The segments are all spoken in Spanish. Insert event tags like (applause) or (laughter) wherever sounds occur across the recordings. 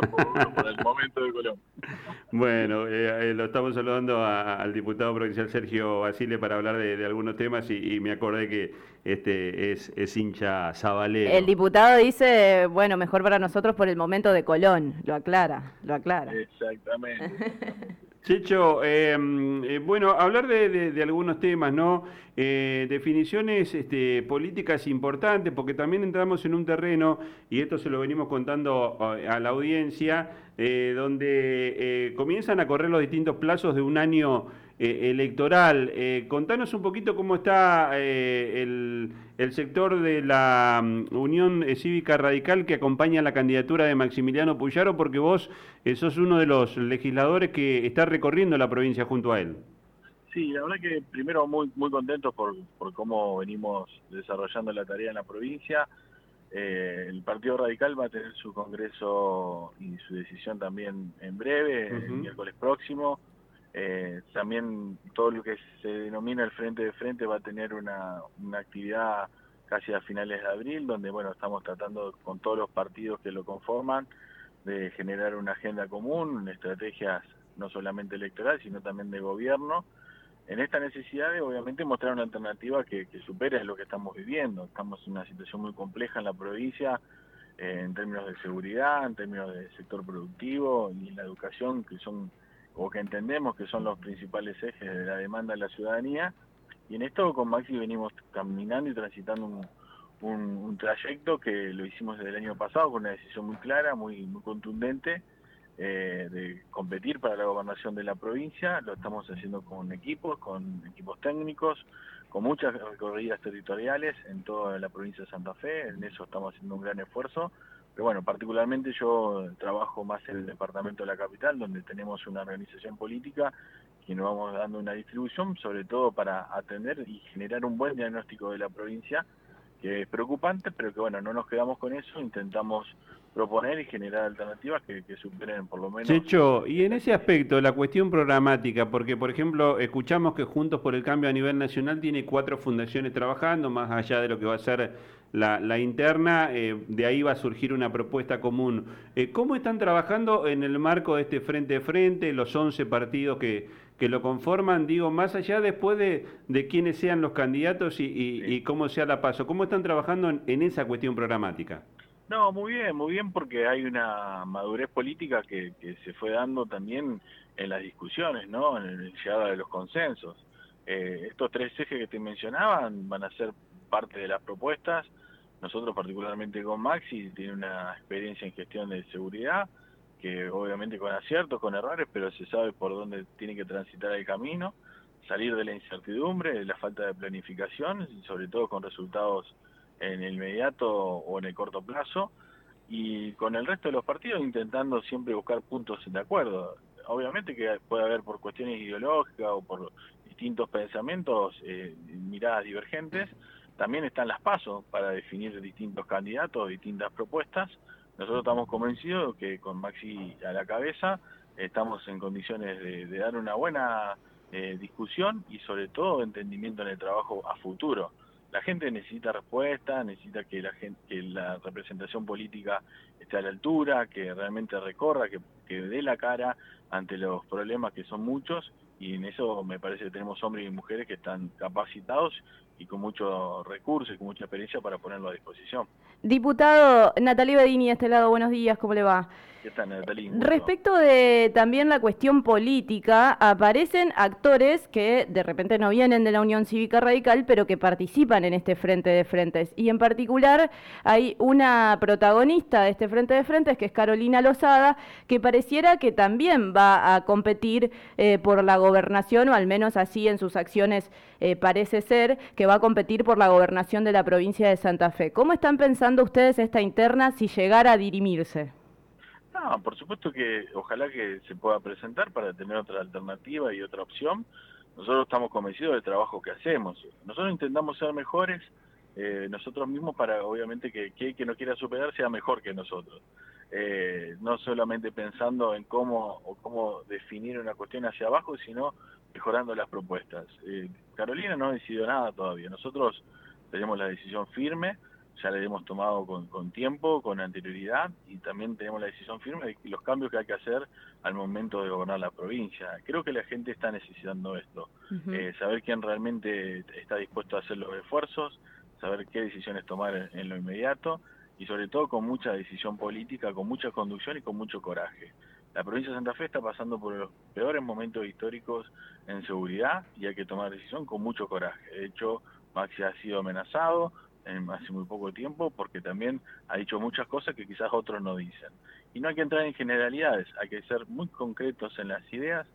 por, el momento de Colón. Bueno, eh, eh, lo estamos saludando al diputado provincial Sergio Basile para hablar de, algunos temas y, me acordé que este es, es hincha Zabalero. El diputado dice, bueno, mejor para nosotros por el momento de Colón, lo aclara, lo aclara. Exactamente. (laughs) Checho, em, eh, bueno, hablar de, algunos temas, ¿no? Eh, definiciones este, políticas importantes, porque también entramos en un terreno, y esto se lo venimos contando a, la audiencia, eh, donde comienzan a correr los distintos plazos de un año eh, electoral. Eh, contanos un poquito cómo está eh, el, sector de la mm, Unión Cívica Radical que acompaña la candidatura de Maximiliano Puyaro, porque vos sos uno de los legisladores que está recorriendo la provincia junto a él. Sí, la verdad que primero muy muy contentos por, por cómo venimos desarrollando la tarea en la provincia. el Partido Radical va a tener su congreso y su decisión también en breve, el miércoles próximo. Eh, también todo lo que se denomina el frente de frente va a tener una, actividad casi a finales de abril, donde bueno estamos tratando con todos los partidos que lo conforman de generar una agenda común, estrategias no solamente electorales, sino también de gobierno, en esta necesidad de obviamente mostrar una alternativa que, que supere lo que estamos viviendo. Estamos en una situación muy compleja en la provincia, eh, en términos de seguridad, en términos del sector productivo y la educación, que son o que entendemos que son los principales ejes de la demanda de la ciudadanía. Y en esto con Maxi venimos caminando y transitando un, trayecto que lo hicimos desde el año pasado con una decisión muy clara, muy, muy contundente, eh, de competir para la gobernación de la provincia. Lo estamos haciendo con equipos, con equipos técnicos, con muchas recorridas territoriales en toda la provincia de Santa Fe. En eso estamos haciendo un gran esfuerzo pero bueno, particularmente yo trabajo más en el departamento de la capital, donde tenemos una organización política que nos vamos dando una distribución, sobre todo para atender y generar un buen diagnóstico de la provincia, que es preocupante, pero que bueno, no nos quedamos con eso, intentamos proponer y generar alternativas que, superen por lo menos... Checho, y en ese aspecto, la cuestión programática, porque por ejemplo, escuchamos que Juntos por el Cambio a nivel nacional tiene cuatro fundaciones trabajando, más allá de lo que va a ser la, interna, eh, de ahí va a surgir una propuesta común. Eh, ¿Cómo están trabajando en el marco de este frente a frente, los 11 partidos que, que lo conforman? Digo, más allá después de, de quiénes sean los candidatos y, cómo sea la paso, ¿cómo están trabajando en, esa cuestión programática? No, muy bien, muy bien, porque hay una madurez política que, que se fue dando también en las discusiones, ¿no? En la llegada de los consensos. Eh, estos tres ejes que te mencionaban van a ser parte de las propuestas. Nosotros particularmente con Maxi tiene una experiencia en gestión de seguridad, que obviamente con aciertos, con errores, pero se sabe por dónde tiene que transitar el camino, salir de la incertidumbre, de la falta de planificación, sobre todo con resultados en el inmediato o en el corto plazo, y con el resto de los partidos intentando siempre buscar puntos de acuerdo. Obviamente que puede haber por cuestiones ideológicas o por distintos pensamientos, eh, miradas divergentes, también están las pasos para definir distintos candidatos, distintas propuestas. Nosotros estamos convencidos que con Maxi a la cabeza estamos en condiciones de, dar una buena eh, discusión y sobre todo entendimiento en el trabajo a futuro. La gente necesita respuesta, necesita que la, gente, que la representación política esté a la altura, que realmente recorra, que, que dé la cara ante los problemas que son muchos y en eso me parece que tenemos hombres y mujeres que están capacitados y con muchos recursos y con mucha experiencia para ponerlo a disposición. Diputado Natalie Bedini, de este lado, buenos días, ¿cómo le va? ¿Qué tal? Respecto de también la cuestión política, aparecen actores que de repente no vienen de la Unión Cívica Radical, pero que participan en este frente de frentes. Y en particular hay una protagonista de este frente de frentes, que es Carolina Lozada, que pareciera que también va a competir eh, por la gobernación, o al menos así en sus acciones eh, parece ser, que va a competir por la gobernación de la provincia de Santa Fe. ¿Cómo están pensando ustedes esta interna si llegara a dirimirse? No, por supuesto que ojalá que se pueda presentar para tener otra alternativa y otra opción. Nosotros estamos convencidos del trabajo que hacemos. Nosotros intentamos ser mejores eh, nosotros mismos para, obviamente, que, que que no quiera superar sea mejor que nosotros. Eh, no solamente pensando en cómo o cómo definir una cuestión hacia abajo, sino mejorando las propuestas. Eh, Carolina no ha decidido nada todavía. Nosotros tenemos la decisión firme ya la hemos tomado con, tiempo, con anterioridad y también tenemos la decisión firme de los cambios que hay que hacer al momento de gobernar la provincia. Creo que la gente está necesitando esto, eh, saber quién realmente está dispuesto a hacer los esfuerzos, saber qué decisiones tomar en, lo inmediato y sobre todo con mucha decisión política, con mucha conducción y con mucho coraje. La provincia de Santa Fe está pasando por los peores momentos históricos en seguridad y hay que tomar decisión con mucho coraje. De hecho, Maxi ha sido amenazado, hace muy poco tiempo porque también ha dicho muchas cosas que quizás otros no dicen. Y no hay que entrar en generalidades, hay que ser muy concretos en las ideas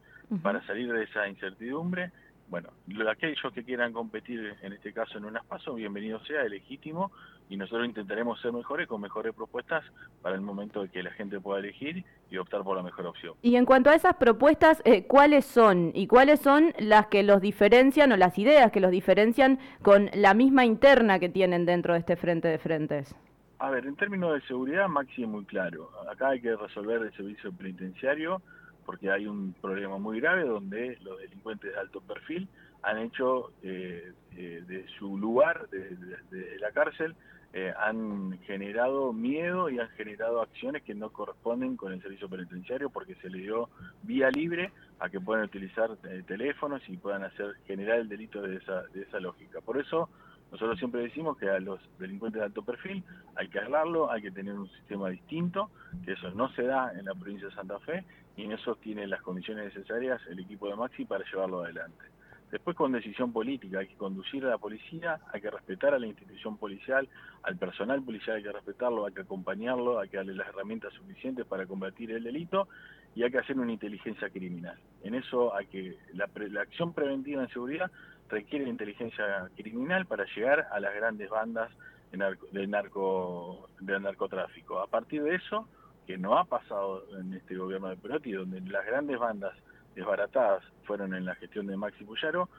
para salir de esa incertidumbre bueno, aquellos que quieran competir, en este caso en un pasos, bienvenido sea, es legítimo, y nosotros intentaremos ser mejores con mejores propuestas para el momento de que la gente pueda elegir y optar por la mejor opción. Y en cuanto a esas propuestas, eh, ¿cuáles son? ¿Y cuáles son las que los diferencian o las ideas que los diferencian con la misma interna que tienen dentro de este frente de frentes? A ver, en términos de seguridad, Maxi es muy claro. Acá hay que resolver el servicio penitenciario, porque hay un problema muy grave donde los delincuentes de alto perfil han hecho eh, eh, de su lugar, de, la cárcel, eh, han generado miedo y han generado acciones que no corresponden con el servicio penitenciario porque se le dio vía libre a que puedan utilizar teléfonos y puedan hacer generar el delito de esa, de esa lógica. Por eso nosotros siempre decimos que a los delincuentes de alto perfil hay que hablarlo, hay que tener un sistema distinto, que eso no se da en la provincia de Santa Fe y en eso tiene las condiciones necesarias el equipo de Maxi para llevarlo adelante. Después con decisión política, hay que conducir a la policía, hay que respetar a la institución policial, al personal policial hay que respetarlo, hay que acompañarlo, hay que darle las herramientas suficientes para combatir el delito y hay que hacer una inteligencia criminal. En eso hay que, la, la acción preventiva en seguridad requiere inteligencia criminal para llegar a las grandes bandas de narco, narcotráfico. A partir de eso, que no ha pasado en este gobierno de Perotti, donde las grandes bandas desbaratadas fueron en la gestión de Maxi Puyaro,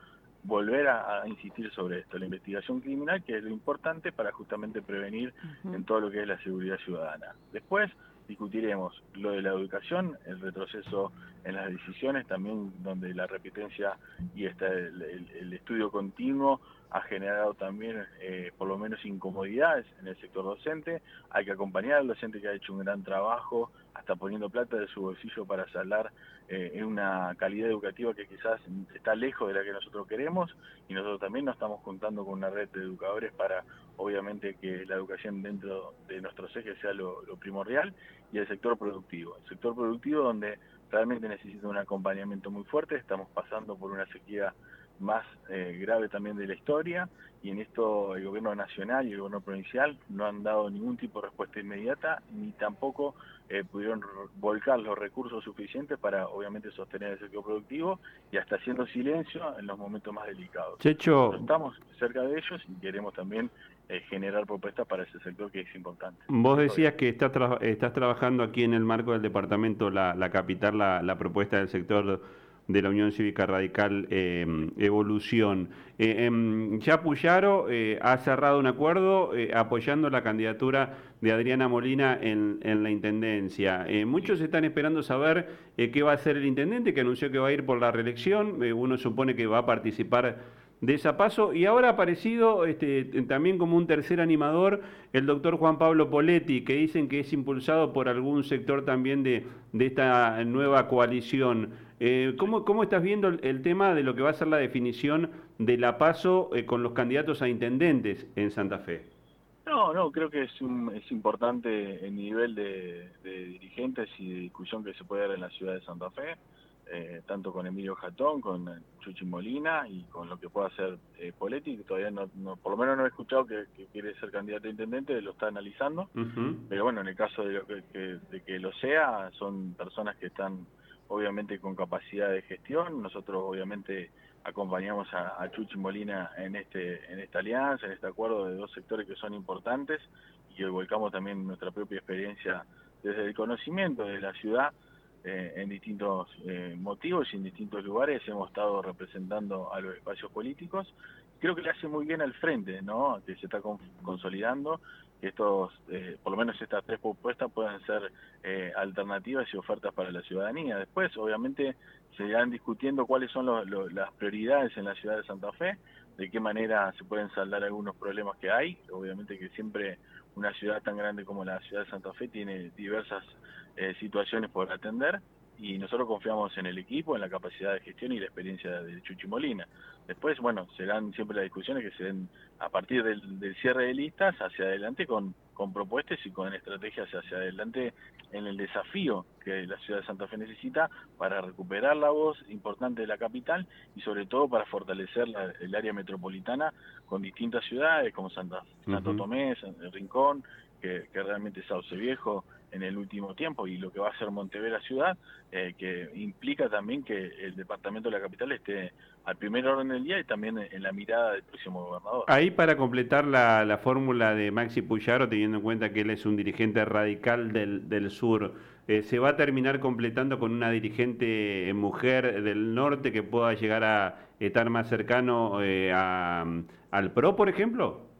volver a, insistir sobre esto, la investigación criminal, que es lo importante para justamente prevenir en todo lo que es la seguridad ciudadana. Después discutiremos lo de la educación, el retroceso en las decisiones, también donde la repitencia y está el estudio continuo ha generado también eh, por lo menos incomodidades en el sector docente. Hay que acompañar al docente que ha hecho un gran trabajo, hasta poniendo plata de su bolsillo para saldar eh, en una calidad educativa que quizás está lejos de la que nosotros queremos y nosotros también nos estamos contando con una red de educadores para obviamente que la educación dentro de nuestros ejes sea lo, lo primordial y el sector productivo. El sector productivo donde realmente necesita un acompañamiento muy fuerte, estamos pasando por una sequía más eh, grave también de la historia y en esto el gobierno nacional y el gobierno provincial no han dado ningún tipo de respuesta inmediata ni tampoco eh, pudieron volcar los recursos suficientes para obviamente sostener el sector productivo y hasta haciendo silencio en los momentos más delicados. Checho, estamos cerca de ellos y queremos también eh, generar propuestas para ese sector que es importante. Vos decías que estás, estás trabajando aquí en el marco del departamento La, la Capital, la, la propuesta del sector de la Unión Cívica Radical eh, Evolución. Eh, em, ya Puyaro eh, ha cerrado un acuerdo apoyando la candidatura de Adriana Molina en, en la Intendencia. muchos están esperando saber qué va a hacer el Intendente, que anunció que va a ir por la reelección. uno supone que va a participar de esa paso. Y ahora ha aparecido este, también como un tercer animador el doctor Juan Pablo Poletti, que dicen que es impulsado por algún sector también de, de esta nueva coalición. Eh, ¿cómo, ¿cómo, estás viendo el, tema de lo que va a ser la definición de la paso eh, con los candidatos a intendentes en Santa Fe? No, no, creo que es, es importante el nivel de, de dirigentes y de discusión que se puede dar en la ciudad de Santa Fe. Eh, tanto con Emilio Jatón, con Chuchi Molina y con lo que pueda hacer eh, Poletti, que todavía no, por lo menos no he escuchado que, quiere ser candidato a intendente, lo está analizando, pero bueno, en el caso de, que, lo sea, son personas que están obviamente con capacidad de gestión, nosotros obviamente acompañamos a, a Chuchi Molina en este en esta alianza, en este acuerdo de dos sectores que son importantes y que volcamos también nuestra propia experiencia desde el conocimiento de la ciudad eh, en distintos eh, motivos y en distintos lugares hemos estado representando a los espacios políticos. Creo que le hace muy bien al frente, ¿no? Que se está consolidando, que estos, eh, por lo menos estas tres propuestas puedan ser alternativas y ofertas para la ciudadanía. Después, obviamente, se irán discutiendo cuáles son las prioridades en la ciudad de Santa Fe. de qué manera se pueden saldar algunos problemas que hay. Obviamente que siempre una ciudad tan grande como la ciudad de Santa Fe tiene diversas eh, situaciones por atender y nosotros confiamos en el equipo, en la capacidad de gestión y la experiencia de Chuchi Molina. Después, bueno, serán siempre las discusiones que se den a partir del, cierre de listas hacia adelante con, con propuestas y con estrategias hacia adelante en el desafío que la ciudad de Santa Fe necesita para recuperar la voz importante de la capital y sobre todo para fortalecer el área metropolitana con distintas ciudades como Santa, Santo Tomé, Rincón, que, que realmente es Sauce Viejo, en el último tiempo y lo que va a ser Montevera ciudad, eh, que implica también que el departamento de la capital esté al primer orden del día y también en la mirada del próximo gobernador. Ahí para completar la, la fórmula de Maxi Puyaro, teniendo en cuenta que él es un dirigente radical del, del sur, eh, ¿se va a terminar completando con una dirigente mujer del norte que pueda llegar a estar más cercano eh, a, al PRO, por ejemplo?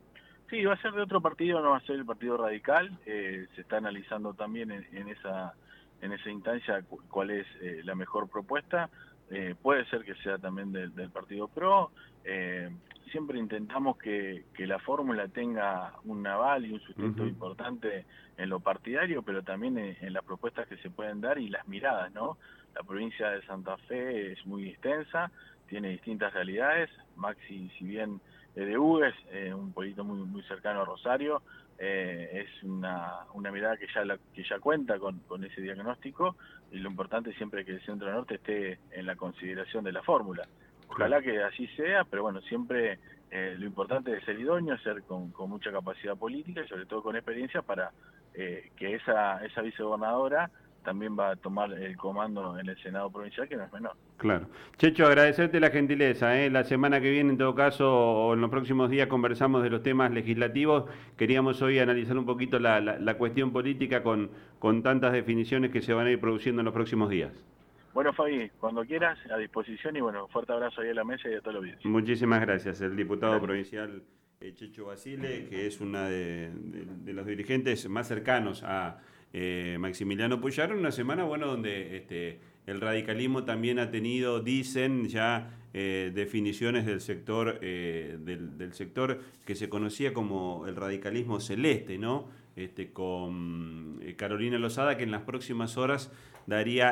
Sí, va a ser de otro partido, no va a ser el Partido Radical. Eh, se está analizando también en, esa en esa instancia cuál es eh, la mejor propuesta. Eh, puede ser que sea también del, Partido PRO. siempre intentamos que, la fórmula tenga un aval y un sustento importante en lo partidario, pero también en, las propuestas que se pueden dar y las miradas, ¿no? La provincia de Santa Fe es muy extensa, tiene distintas realidades. Maxi, si bien de Hugues, eh, un pueblito muy, muy cercano a Rosario, eh, es una, una mirada que ya, que ya cuenta con, con ese diagnóstico y lo importante siempre es que el Centro Norte esté en la consideración de la fórmula. Ojalá que así sea, pero bueno, siempre eh, lo importante es ser idóneo, ser con, con, mucha capacidad política y sobre todo con experiencia para que esa, esa vicegobernadora también va a tomar el comando en el Senado provincial, que no es menor. Claro. Checho, agradecerte la gentileza. ¿eh? La semana que viene, en todo caso, o en los próximos días, conversamos de los temas legislativos. Queríamos hoy analizar un poquito la, la, cuestión política con, con tantas definiciones que se van a ir produciendo en los próximos días. Bueno, Fabi, cuando quieras, a disposición y bueno, fuerte abrazo ahí a la mesa y a todos los vídeos. Muchísimas gracias. El diputado provincial eh, Checho Basile, que es uno de los dirigentes más cercanos a eh, Maximiliano Puyaro, una semana bueno donde este, el radicalismo también ha tenido, dicen ya, eh, definiciones del sector, eh, del, sector que se conocía como el radicalismo celeste, ¿no? Este, con Carolina Lozada, que en las próximas horas daría